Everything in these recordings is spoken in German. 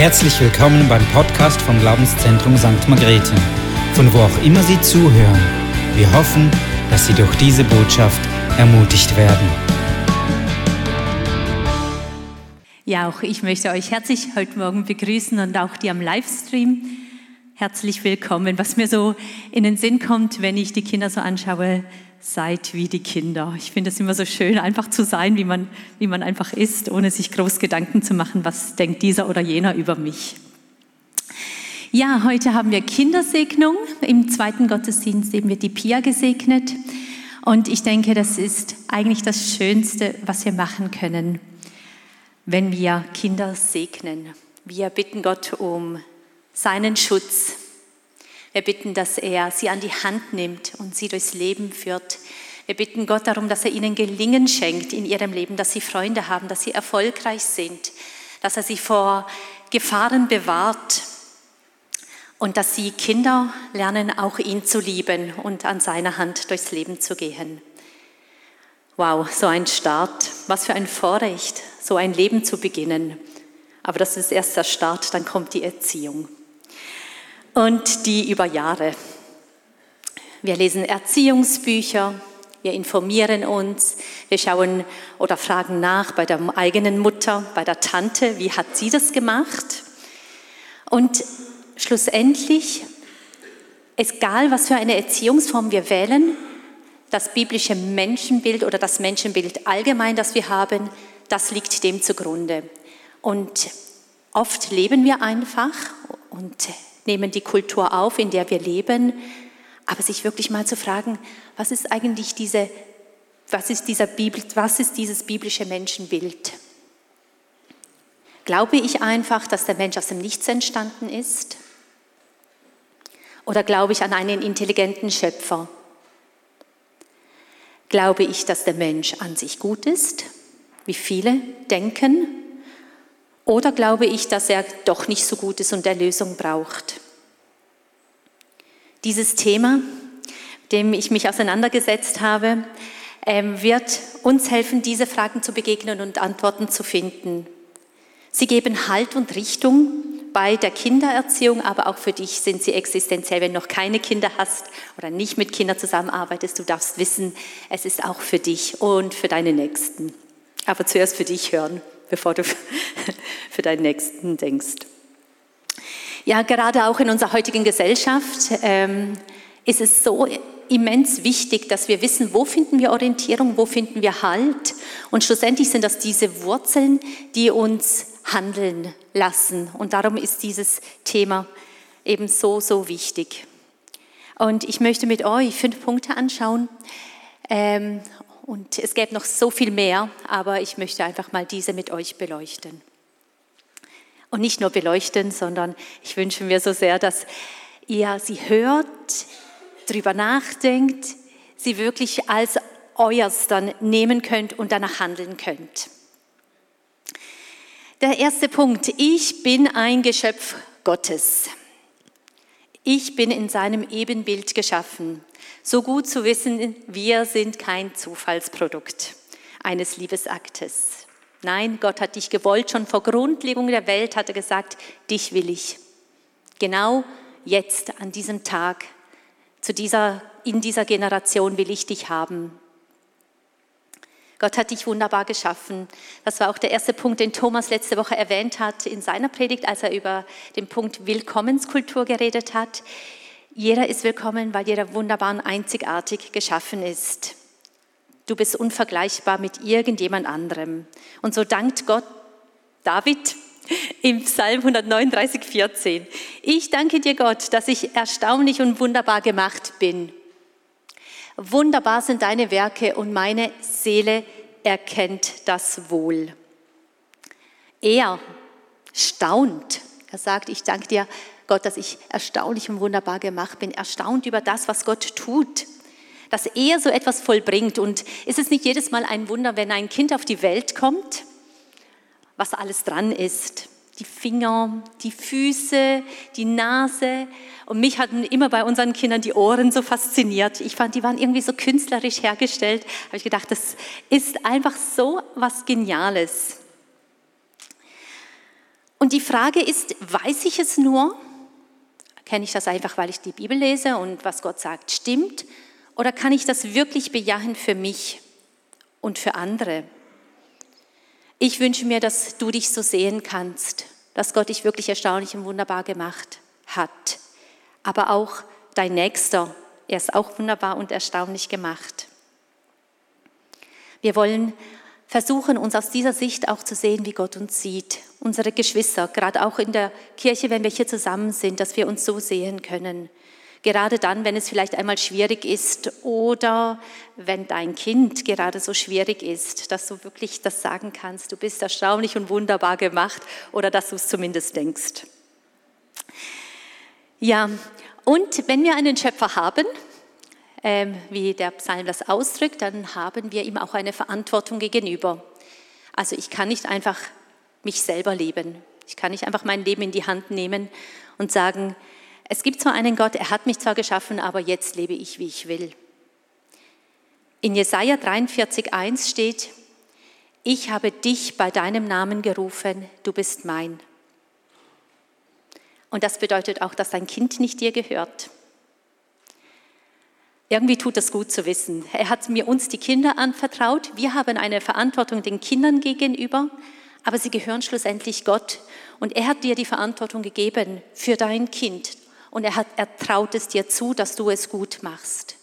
Herzlich willkommen beim Podcast vom Glaubenszentrum St. Margrethe, von wo auch immer Sie zuhören. Wir hoffen, dass Sie durch diese Botschaft ermutigt werden. Ja, auch ich möchte euch herzlich heute Morgen begrüßen und auch die am Livestream. Herzlich willkommen. Was mir so in den Sinn kommt, wenn ich die Kinder so anschaue, seid wie die Kinder. Ich finde es immer so schön, einfach zu sein, wie man, wie man einfach ist, ohne sich groß Gedanken zu machen, was denkt dieser oder jener über mich. Ja, heute haben wir Kindersegnung. Im zweiten Gottesdienst eben wird die Pia gesegnet. Und ich denke, das ist eigentlich das Schönste, was wir machen können, wenn wir Kinder segnen. Wir bitten Gott um seinen Schutz, wir bitten, dass er sie an die Hand nimmt und sie durchs Leben führt. Wir bitten Gott darum, dass er ihnen Gelingen schenkt in ihrem Leben, dass sie Freunde haben, dass sie erfolgreich sind, dass er sie vor Gefahren bewahrt und dass sie Kinder lernen, auch ihn zu lieben und an seiner Hand durchs Leben zu gehen. Wow, so ein Start. Was für ein Vorrecht, so ein Leben zu beginnen. Aber das ist erst der Start, dann kommt die Erziehung und die über Jahre. Wir lesen Erziehungsbücher, wir informieren uns, wir schauen oder fragen nach bei der eigenen Mutter, bei der Tante, wie hat sie das gemacht? Und schlussendlich, egal was für eine Erziehungsform wir wählen, das biblische Menschenbild oder das Menschenbild allgemein, das wir haben, das liegt dem zugrunde. Und oft leben wir einfach und nehmen die Kultur auf, in der wir leben, aber sich wirklich mal zu fragen, was ist eigentlich diese, was ist, dieser Bibel, was ist dieses biblische Menschenbild? Glaube ich einfach, dass der Mensch aus dem Nichts entstanden ist? Oder glaube ich an einen intelligenten Schöpfer? Glaube ich, dass der Mensch an sich gut ist, wie viele denken? Oder glaube ich, dass er doch nicht so gut ist und Erlösung braucht? Dieses Thema, dem ich mich auseinandergesetzt habe, ähm, wird uns helfen, diese Fragen zu begegnen und Antworten zu finden. Sie geben Halt und Richtung bei der Kindererziehung, aber auch für dich sind sie existenziell. Wenn du noch keine Kinder hast oder nicht mit Kindern zusammenarbeitest, du darfst wissen, es ist auch für dich und für deine Nächsten. Aber zuerst für dich hören bevor du für deinen Nächsten denkst. Ja, gerade auch in unserer heutigen Gesellschaft ähm, ist es so immens wichtig, dass wir wissen, wo finden wir Orientierung, wo finden wir Halt. Und schlussendlich sind das diese Wurzeln, die uns handeln lassen. Und darum ist dieses Thema eben so, so wichtig. Und ich möchte mit euch fünf Punkte anschauen ähm, und es gäbe noch so viel mehr, aber ich möchte einfach mal diese mit euch beleuchten. Und nicht nur beleuchten, sondern ich wünsche mir so sehr, dass ihr sie hört, drüber nachdenkt, sie wirklich als euers dann nehmen könnt und danach handeln könnt. Der erste Punkt, ich bin ein Geschöpf Gottes. Ich bin in seinem Ebenbild geschaffen. So gut zu wissen, wir sind kein Zufallsprodukt eines Liebesaktes. Nein, Gott hat dich gewollt, schon vor Grundlegung der Welt hat er gesagt, dich will ich. Genau jetzt, an diesem Tag, zu dieser, in dieser Generation will ich dich haben. Gott hat dich wunderbar geschaffen. Das war auch der erste Punkt, den Thomas letzte Woche erwähnt hat in seiner Predigt, als er über den Punkt Willkommenskultur geredet hat. Jeder ist willkommen, weil jeder wunderbar und einzigartig geschaffen ist. Du bist unvergleichbar mit irgendjemand anderem. Und so dankt Gott David im Psalm 139, 14. Ich danke dir, Gott, dass ich erstaunlich und wunderbar gemacht bin. Wunderbar sind deine Werke und meine Seele erkennt das wohl. Er staunt. Er sagt, ich danke dir, Gott, dass ich erstaunlich und wunderbar gemacht bin, erstaunt über das, was Gott tut, dass er so etwas vollbringt. Und ist es nicht jedes Mal ein Wunder, wenn ein Kind auf die Welt kommt, was alles dran ist? Die Finger, die Füße, die Nase. Und mich hatten immer bei unseren Kindern die Ohren so fasziniert. Ich fand, die waren irgendwie so künstlerisch hergestellt. Habe ich gedacht, das ist einfach so was Geniales. Und die Frage ist, weiß ich es nur? Kenne ich das einfach, weil ich die Bibel lese und was Gott sagt stimmt? Oder kann ich das wirklich bejahen für mich und für andere? Ich wünsche mir, dass du dich so sehen kannst, dass Gott dich wirklich erstaunlich und wunderbar gemacht hat. Aber auch dein Nächster, er ist auch wunderbar und erstaunlich gemacht. Wir wollen versuchen, uns aus dieser Sicht auch zu sehen, wie Gott uns sieht. Unsere Geschwister, gerade auch in der Kirche, wenn wir hier zusammen sind, dass wir uns so sehen können. Gerade dann, wenn es vielleicht einmal schwierig ist oder wenn dein Kind gerade so schwierig ist, dass du wirklich das sagen kannst, du bist erstaunlich und wunderbar gemacht oder dass du es zumindest denkst. Ja, und wenn wir einen Schöpfer haben, ähm, wie der Psalm das ausdrückt, dann haben wir ihm auch eine Verantwortung gegenüber. Also ich kann nicht einfach mich selber leben. Ich kann nicht einfach mein Leben in die Hand nehmen und sagen, es gibt zwar einen Gott, er hat mich zwar geschaffen, aber jetzt lebe ich, wie ich will. In Jesaja 43,1 steht, ich habe dich bei deinem Namen gerufen, du bist mein. Und das bedeutet auch, dass dein Kind nicht dir gehört. Irgendwie tut das gut zu wissen. Er hat mir uns die Kinder anvertraut. Wir haben eine Verantwortung den Kindern gegenüber, aber sie gehören schlussendlich Gott. Und er hat dir die Verantwortung gegeben für dein Kind. Und er, hat, er traut es dir zu, dass du es gut machst.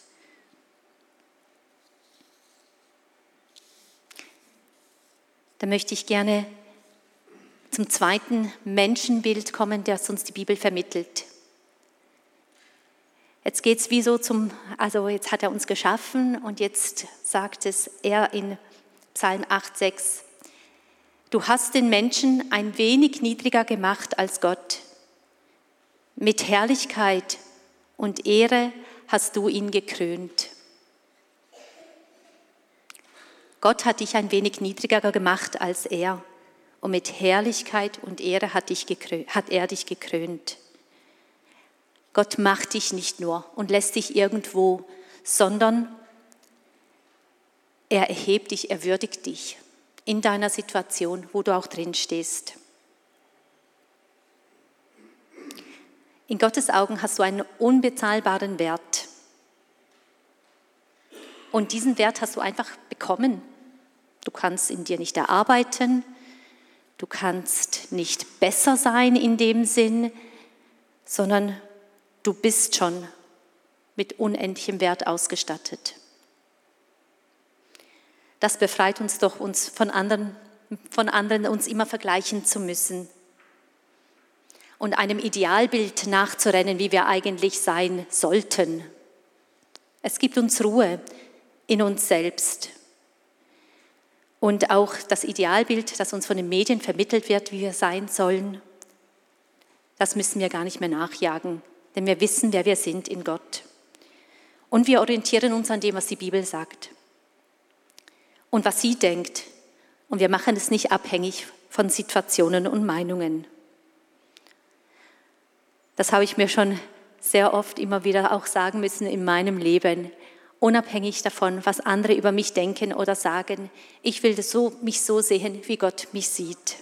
Da möchte ich gerne zum zweiten Menschenbild kommen, das uns die Bibel vermittelt. Jetzt geht es wie so zum, also jetzt hat er uns geschaffen und jetzt sagt es er in Psalm 8,6. Du hast den Menschen ein wenig niedriger gemacht als Gott. Mit Herrlichkeit und Ehre hast du ihn gekrönt. Gott hat dich ein wenig niedriger gemacht als er und mit Herrlichkeit und Ehre hat, dich hat er dich gekrönt. Gott macht dich nicht nur und lässt dich irgendwo, sondern er erhebt dich, er würdigt dich in deiner Situation, wo du auch drin stehst. In Gottes Augen hast du einen unbezahlbaren Wert. Und diesen Wert hast du einfach bekommen. Du kannst in dir nicht erarbeiten, du kannst nicht besser sein in dem Sinn, sondern Du bist schon mit unendlichem Wert ausgestattet. Das befreit uns doch, uns von anderen, von anderen uns immer vergleichen zu müssen und einem Idealbild nachzurennen, wie wir eigentlich sein sollten. Es gibt uns Ruhe in uns selbst. Und auch das Idealbild, das uns von den Medien vermittelt wird, wie wir sein sollen, das müssen wir gar nicht mehr nachjagen denn wir wissen, wer wir sind in Gott. Und wir orientieren uns an dem, was die Bibel sagt und was sie denkt. Und wir machen es nicht abhängig von Situationen und Meinungen. Das habe ich mir schon sehr oft immer wieder auch sagen müssen in meinem Leben, unabhängig davon, was andere über mich denken oder sagen. Ich will so, mich so sehen, wie Gott mich sieht.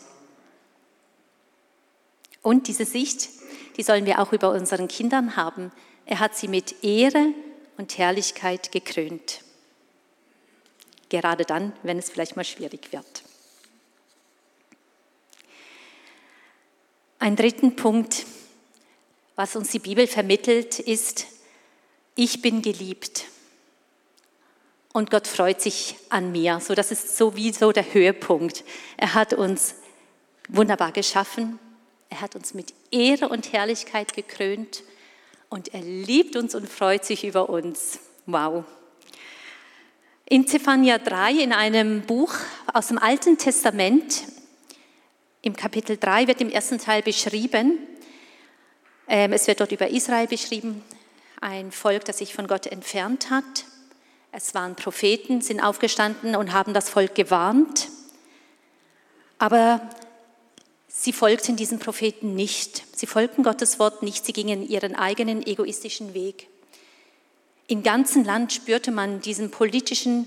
Und diese Sicht die sollen wir auch über unseren Kindern haben. Er hat sie mit Ehre und Herrlichkeit gekrönt. Gerade dann, wenn es vielleicht mal schwierig wird. Ein dritten Punkt, was uns die Bibel vermittelt, ist, ich bin geliebt. Und Gott freut sich an mir. So, das ist sowieso der Höhepunkt. Er hat uns wunderbar geschaffen. Er hat uns mit Ehre und Herrlichkeit gekrönt und er liebt uns und freut sich über uns. Wow. In Zephania 3, in einem Buch aus dem Alten Testament, im Kapitel 3 wird im ersten Teil beschrieben, es wird dort über Israel beschrieben, ein Volk, das sich von Gott entfernt hat. Es waren Propheten, sind aufgestanden und haben das Volk gewarnt. Aber Sie folgten diesen Propheten nicht. Sie folgten Gottes Wort nicht. Sie gingen ihren eigenen egoistischen Weg. Im ganzen Land spürte man diesen politischen,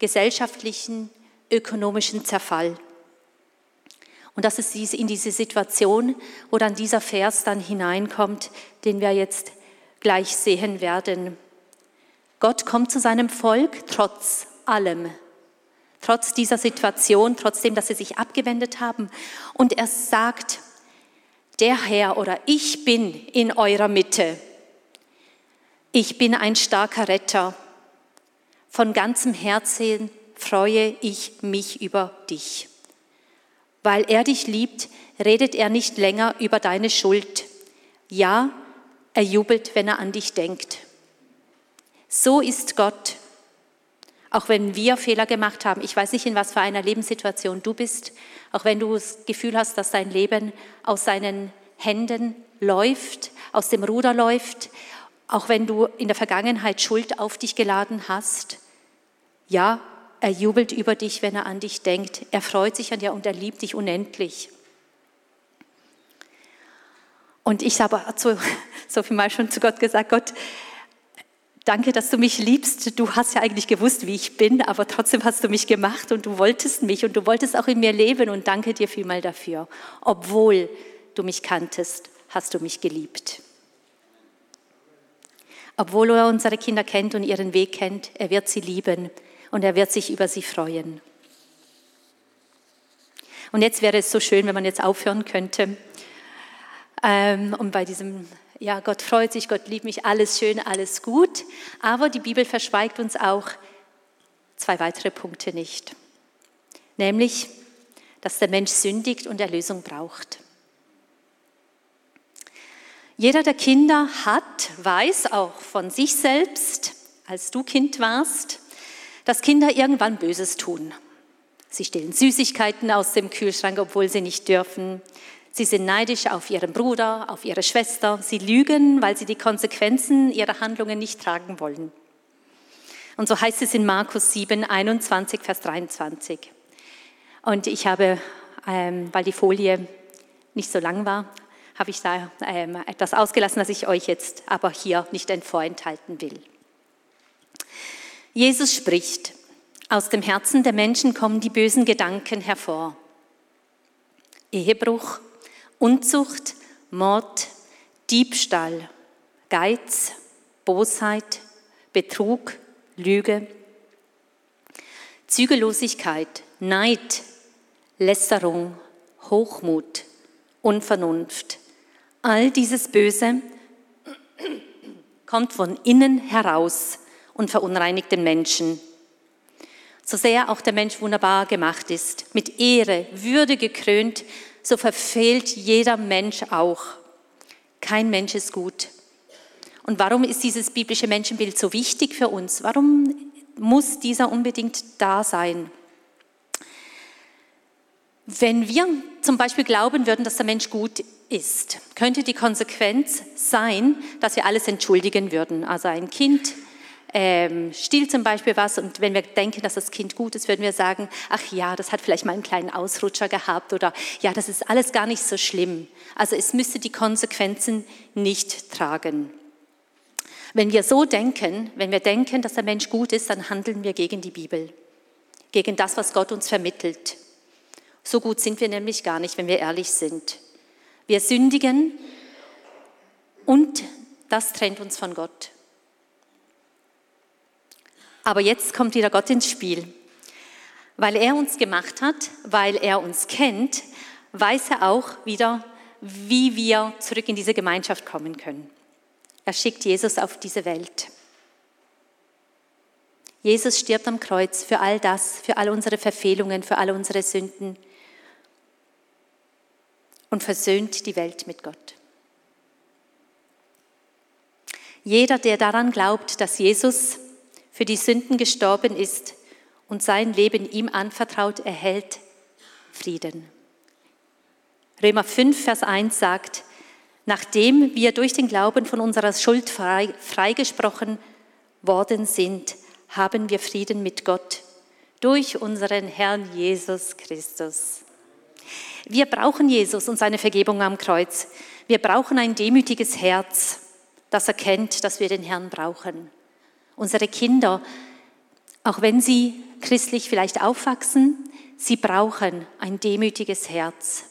gesellschaftlichen, ökonomischen Zerfall. Und das ist in diese Situation, wo dann dieser Vers dann hineinkommt, den wir jetzt gleich sehen werden. Gott kommt zu seinem Volk trotz allem, trotz dieser Situation, trotzdem, dass sie sich abgewendet haben. Und er sagt, der Herr oder ich bin in eurer Mitte. Ich bin ein starker Retter. Von ganzem Herzen freue ich mich über dich. Weil er dich liebt, redet er nicht länger über deine Schuld. Ja, er jubelt, wenn er an dich denkt. So ist Gott. Auch wenn wir Fehler gemacht haben, ich weiß nicht, in was für einer Lebenssituation du bist, auch wenn du das Gefühl hast, dass dein Leben aus seinen Händen läuft, aus dem Ruder läuft, auch wenn du in der Vergangenheit Schuld auf dich geladen hast. Ja, er jubelt über dich, wenn er an dich denkt. Er freut sich an dir und er liebt dich unendlich. Und ich habe so, so viel mal schon zu Gott gesagt, Gott, danke, dass du mich liebst. Du hast ja eigentlich gewusst, wie ich bin, aber trotzdem hast du mich gemacht und du wolltest mich und du wolltest auch in mir leben und danke dir vielmal dafür. Obwohl du mich kanntest, hast du mich geliebt. Obwohl er unsere Kinder kennt und ihren Weg kennt, er wird sie lieben und er wird sich über sie freuen. Und jetzt wäre es so schön, wenn man jetzt aufhören könnte. Ähm, und bei diesem, ja, Gott freut sich, Gott liebt mich, alles schön, alles gut. Aber die Bibel verschweigt uns auch zwei weitere Punkte nicht. Nämlich, dass der Mensch sündigt und Erlösung braucht. Jeder der Kinder hat, weiß auch von sich selbst, als du Kind warst, dass Kinder irgendwann Böses tun. Sie stehlen Süßigkeiten aus dem Kühlschrank, obwohl sie nicht dürfen. Sie sind neidisch auf ihren Bruder, auf ihre Schwester. Sie lügen, weil sie die Konsequenzen ihrer Handlungen nicht tragen wollen. Und so heißt es in Markus 7, 21, Vers 23. Und ich habe, ähm, weil die Folie nicht so lang war, habe ich da ähm, etwas ausgelassen, das ich euch jetzt aber hier nicht vorenthalten will. Jesus spricht, aus dem Herzen der Menschen kommen die bösen Gedanken hervor. Ehebruch, Unzucht, Mord, Diebstahl, Geiz, Bosheit, Betrug, Lüge, Zügellosigkeit, Neid, Lästerung, Hochmut, Unvernunft. All dieses Böse kommt von innen heraus und verunreinigt den Menschen. So sehr auch der Mensch wunderbar gemacht ist, mit Ehre, Würde gekrönt, so verfehlt jeder Mensch auch. Kein Mensch ist gut. Und warum ist dieses biblische Menschenbild so wichtig für uns? Warum muss dieser unbedingt da sein? Wenn wir zum Beispiel glauben würden, dass der Mensch gut ist, könnte die Konsequenz sein, dass wir alles entschuldigen würden. Also ein Kind ähm, stiehlt zum Beispiel was und wenn wir denken, dass das Kind gut ist, würden wir sagen, ach ja, das hat vielleicht mal einen kleinen Ausrutscher gehabt oder ja, das ist alles gar nicht so schlimm. Also es müsste die Konsequenzen nicht tragen. Wenn wir so denken, wenn wir denken, dass der Mensch gut ist, dann handeln wir gegen die Bibel, gegen das, was Gott uns vermittelt. So gut sind wir nämlich gar nicht, wenn wir ehrlich sind. Wir sündigen und das trennt uns von Gott. Aber jetzt kommt wieder Gott ins Spiel. Weil er uns gemacht hat, weil er uns kennt, weiß er auch wieder, wie wir zurück in diese Gemeinschaft kommen können. Er schickt Jesus auf diese Welt. Jesus stirbt am Kreuz für all das, für all unsere Verfehlungen, für all unsere Sünden und versöhnt die Welt mit Gott. Jeder, der daran glaubt, dass Jesus für die Sünden gestorben ist und sein Leben ihm anvertraut, erhält Frieden. Römer 5, Vers 1 sagt, nachdem wir durch den Glauben von unserer Schuld frei, freigesprochen worden sind, haben wir Frieden mit Gott durch unseren Herrn Jesus Christus. Wir brauchen Jesus und seine Vergebung am Kreuz. Wir brauchen ein demütiges Herz, das erkennt, dass wir den Herrn brauchen. Unsere Kinder, auch wenn sie christlich vielleicht aufwachsen, sie brauchen ein demütiges Herz.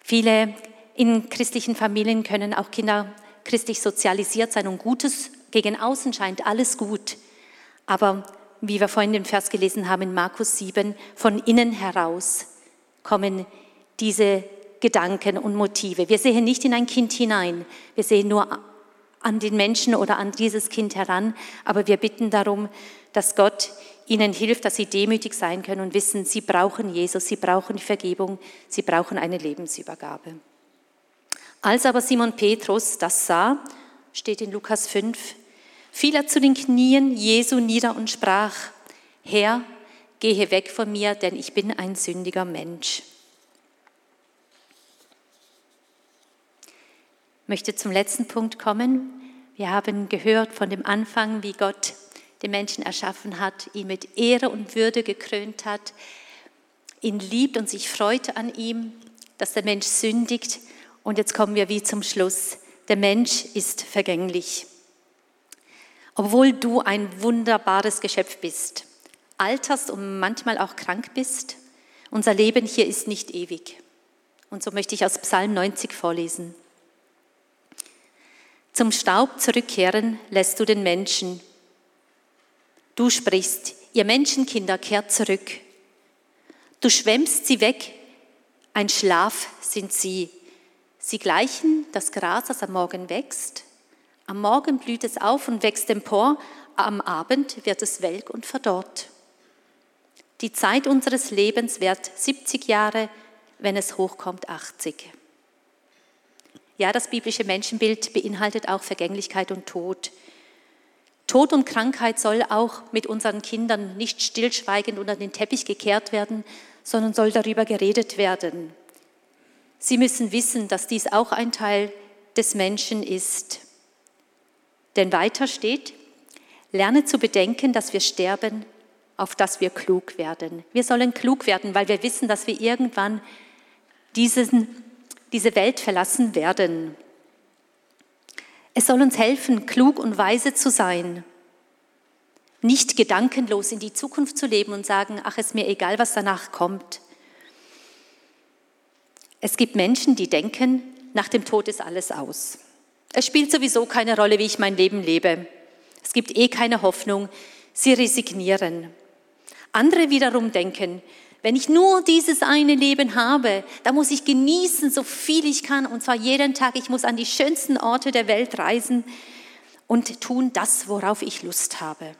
Viele in christlichen Familien können auch Kinder christlich sozialisiert sein und Gutes gegen außen scheint alles gut. Aber wie wir vorhin den Vers gelesen haben in Markus 7, von innen heraus kommen diese Gedanken und Motive. Wir sehen nicht in ein Kind hinein, wir sehen nur an den Menschen oder an dieses Kind heran, aber wir bitten darum, dass Gott ihnen hilft, dass sie demütig sein können und wissen, sie brauchen Jesus, sie brauchen Vergebung, sie brauchen eine Lebensübergabe. Als aber Simon Petrus das sah, steht in Lukas 5, fiel er zu den Knien Jesu nieder und sprach, Herr, gehe weg von mir, denn ich bin ein sündiger Mensch. Möchte zum letzten Punkt kommen. Wir haben gehört von dem Anfang, wie Gott den Menschen erschaffen hat, ihn mit Ehre und Würde gekrönt hat, ihn liebt und sich freut an ihm, dass der Mensch sündigt. Und jetzt kommen wir wie zum Schluss. Der Mensch ist vergänglich. Obwohl du ein wunderbares Geschöpf bist, alterst und manchmal auch krank bist, unser Leben hier ist nicht ewig. Und so möchte ich aus Psalm 90 vorlesen. Zum Staub zurückkehren lässt du den Menschen. Du sprichst, ihr Menschenkinder kehrt zurück. Du schwemmst sie weg, ein Schlaf sind sie. Sie gleichen das Gras, das am Morgen wächst. Am Morgen blüht es auf und wächst empor, am Abend wird es welk und verdorrt. Die Zeit unseres Lebens währt 70 Jahre, wenn es hochkommt 80. Ja, das biblische Menschenbild beinhaltet auch Vergänglichkeit und Tod. Tod und Krankheit soll auch mit unseren Kindern nicht stillschweigend unter den Teppich gekehrt werden, sondern soll darüber geredet werden. Sie müssen wissen, dass dies auch ein Teil des Menschen ist. Denn weiter steht, lerne zu bedenken, dass wir sterben, auf dass wir klug werden. Wir sollen klug werden, weil wir wissen, dass wir irgendwann diesen, diese Welt verlassen werden. Es soll uns helfen, klug und weise zu sein, nicht gedankenlos in die Zukunft zu leben und sagen, ach, ist mir egal, was danach kommt. Es gibt Menschen, die denken, nach dem Tod ist alles aus. Es spielt sowieso keine Rolle, wie ich mein Leben lebe. Es gibt eh keine Hoffnung. Sie resignieren. Andere wiederum denken, wenn ich nur dieses eine Leben habe, dann muss ich genießen, so viel ich kann, und zwar jeden Tag. Ich muss an die schönsten Orte der Welt reisen und tun das, worauf ich Lust habe.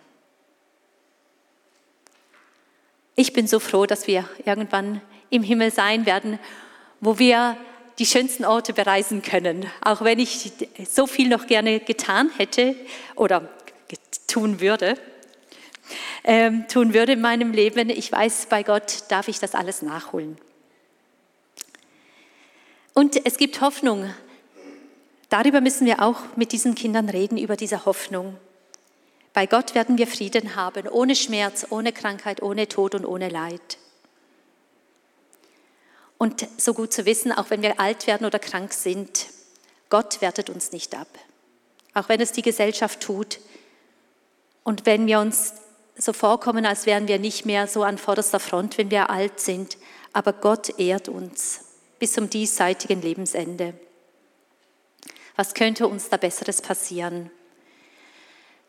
Ich bin so froh, dass wir irgendwann im Himmel sein werden, wo wir die schönsten Orte bereisen können. Auch wenn ich so viel noch gerne getan hätte oder tun würde, ähm, tun würde in meinem Leben. Ich weiß, bei Gott darf ich das alles nachholen. Und es gibt Hoffnung. Darüber müssen wir auch mit diesen Kindern reden, über diese Hoffnung. Bei Gott werden wir Frieden haben, ohne Schmerz, ohne Krankheit, ohne Tod und ohne Leid. Und so gut zu wissen, auch wenn wir alt werden oder krank sind, Gott wertet uns nicht ab. Auch wenn es die Gesellschaft tut und wenn wir uns so vorkommen, als wären wir nicht mehr so an vorderster Front, wenn wir alt sind. Aber Gott ehrt uns bis zum diesseitigen Lebensende. Was könnte uns da Besseres passieren?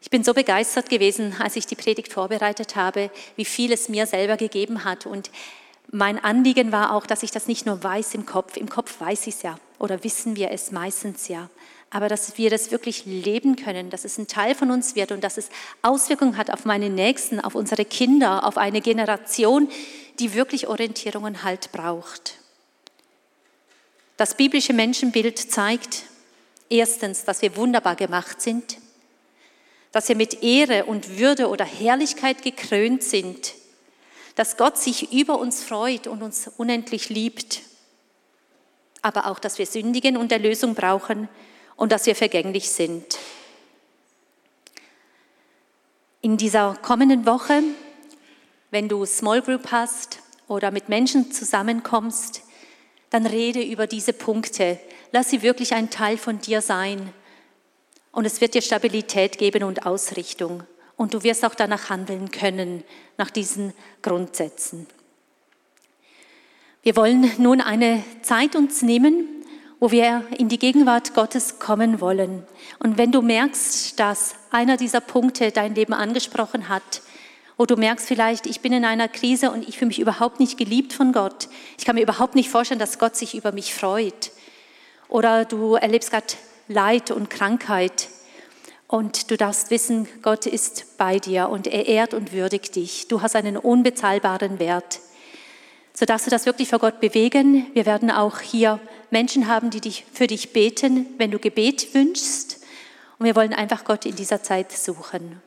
Ich bin so begeistert gewesen, als ich die Predigt vorbereitet habe, wie viel es mir selber gegeben hat. Und mein Anliegen war auch, dass ich das nicht nur weiß im Kopf, im Kopf weiß ich es ja oder wissen wir es meistens ja, aber dass wir das wirklich leben können, dass es ein Teil von uns wird und dass es Auswirkungen hat auf meine Nächsten, auf unsere Kinder, auf eine Generation, die wirklich Orientierung und Halt braucht. Das biblische Menschenbild zeigt erstens, dass wir wunderbar gemacht sind, dass wir mit Ehre und Würde oder Herrlichkeit gekrönt sind, dass Gott sich über uns freut und uns unendlich liebt, aber auch, dass wir sündigen und Erlösung brauchen und dass wir vergänglich sind. In dieser kommenden Woche, wenn du Small Group hast oder mit Menschen zusammenkommst, dann rede über diese Punkte. Lass sie wirklich ein Teil von dir sein. Und es wird dir Stabilität geben und Ausrichtung und du wirst auch danach handeln können, nach diesen Grundsätzen. Wir wollen nun eine Zeit uns nehmen, wo wir in die Gegenwart Gottes kommen wollen. Und wenn du merkst, dass einer dieser Punkte dein Leben angesprochen hat, wo du merkst vielleicht, ich bin in einer Krise und ich fühle mich überhaupt nicht geliebt von Gott, ich kann mir überhaupt nicht vorstellen, dass Gott sich über mich freut, oder du erlebst gerade Leid und Krankheit und du darfst wissen, Gott ist bei dir und er ehrt und würdigt dich. Du hast einen unbezahlbaren Wert so darfst du das wirklich vor Gott bewegen. Wir werden auch hier Menschen haben, die dich, für dich beten, wenn du Gebet wünschst. Und wir wollen einfach Gott in dieser Zeit suchen.